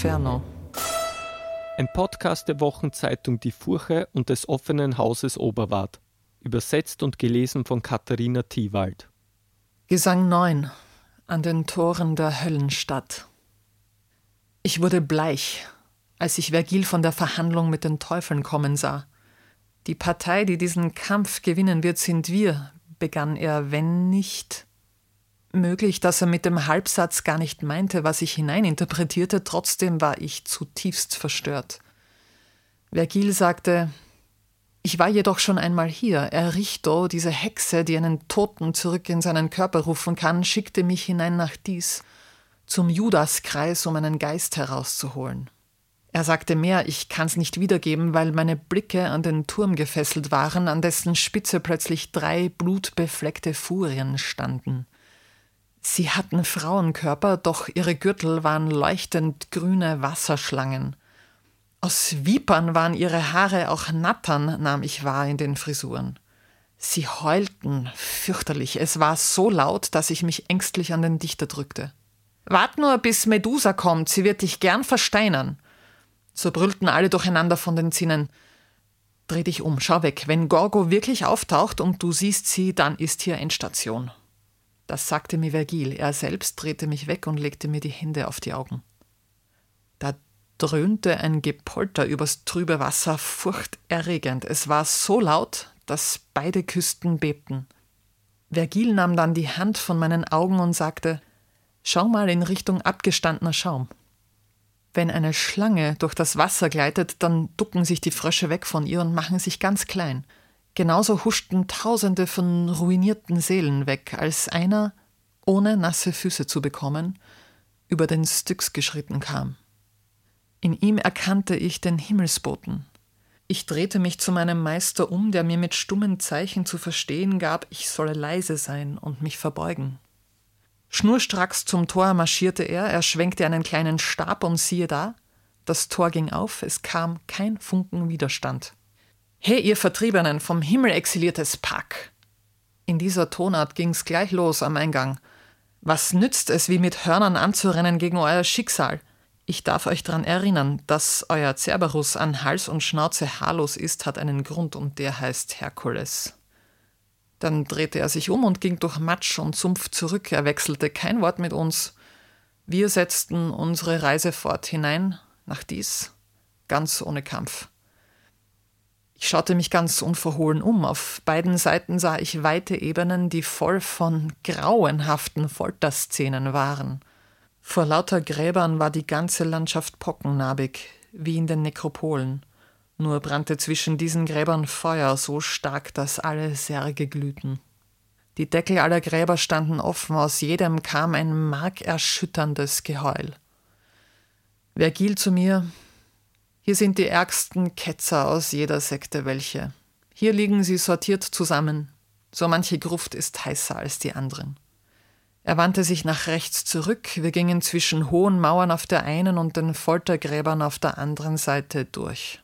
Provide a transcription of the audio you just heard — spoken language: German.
Inferno. Ein Podcast der Wochenzeitung Die Furche und des offenen Hauses Oberwart. Übersetzt und gelesen von Katharina Thiewald. Gesang 9 an den Toren der Höllenstadt. Ich wurde bleich, als ich Vergil von der Verhandlung mit den Teufeln kommen sah. Die Partei, die diesen Kampf gewinnen wird, sind wir, begann er, wenn nicht. Möglich, dass er mit dem Halbsatz gar nicht meinte, was ich hineininterpretierte, trotzdem war ich zutiefst verstört. Vergil sagte, ich war jedoch schon einmal hier. Erichto, diese Hexe, die einen Toten zurück in seinen Körper rufen kann, schickte mich hinein nach dies, zum Judaskreis, um einen Geist herauszuholen. Er sagte mehr, ich kann's nicht wiedergeben, weil meine Blicke an den Turm gefesselt waren, an dessen Spitze plötzlich drei blutbefleckte Furien standen. Sie hatten Frauenkörper, doch ihre Gürtel waren leuchtend grüne Wasserschlangen. Aus Vipern waren ihre Haare auch Nattern, nahm ich wahr in den Frisuren. Sie heulten fürchterlich. Es war so laut, dass ich mich ängstlich an den Dichter drückte. Wart nur, bis Medusa kommt, sie wird dich gern versteinern. So brüllten alle durcheinander von den Zinnen. Dreh dich um, schau weg. Wenn Gorgo wirklich auftaucht und du siehst sie, dann ist hier Endstation. Das sagte mir Vergil. Er selbst drehte mich weg und legte mir die Hände auf die Augen. Da dröhnte ein Gepolter übers trübe Wasser, furchterregend. Es war so laut, dass beide Küsten bebten. Vergil nahm dann die Hand von meinen Augen und sagte: Schau mal in Richtung abgestandener Schaum. Wenn eine Schlange durch das Wasser gleitet, dann ducken sich die Frösche weg von ihr und machen sich ganz klein. Genauso huschten Tausende von ruinierten Seelen weg, als einer, ohne nasse Füße zu bekommen, über den Styx geschritten kam. In ihm erkannte ich den Himmelsboten. Ich drehte mich zu meinem Meister um, der mir mit stummen Zeichen zu verstehen gab, ich solle leise sein und mich verbeugen. Schnurstracks zum Tor marschierte er, er schwenkte einen kleinen Stab und siehe da, das Tor ging auf, es kam kein Funken Widerstand. He, ihr Vertriebenen, vom Himmel exiliertes Pack! In dieser Tonart ging's gleich los am Eingang. Was nützt es, wie mit Hörnern anzurennen gegen euer Schicksal? Ich darf euch daran erinnern, dass euer Cerberus an Hals und Schnauze haarlos ist, hat einen Grund und der heißt Herkules. Dann drehte er sich um und ging durch Matsch und Sumpf zurück. Er wechselte kein Wort mit uns. Wir setzten unsere Reise fort hinein nach dies, ganz ohne Kampf. Ich schaute mich ganz unverhohlen um. Auf beiden Seiten sah ich weite Ebenen, die voll von grauenhaften Folterszenen waren. Vor lauter Gräbern war die ganze Landschaft pockennarbig, wie in den Nekropolen. Nur brannte zwischen diesen Gräbern Feuer so stark, dass alle Särge glühten. Die Deckel aller Gräber standen offen, aus jedem kam ein markerschütterndes Geheul. Vergil zu mir, hier sind die ärgsten Ketzer aus jeder Sekte welche. Hier liegen sie sortiert zusammen. So manche Gruft ist heißer als die anderen. Er wandte sich nach rechts zurück, wir gingen zwischen hohen Mauern auf der einen und den Foltergräbern auf der anderen Seite durch.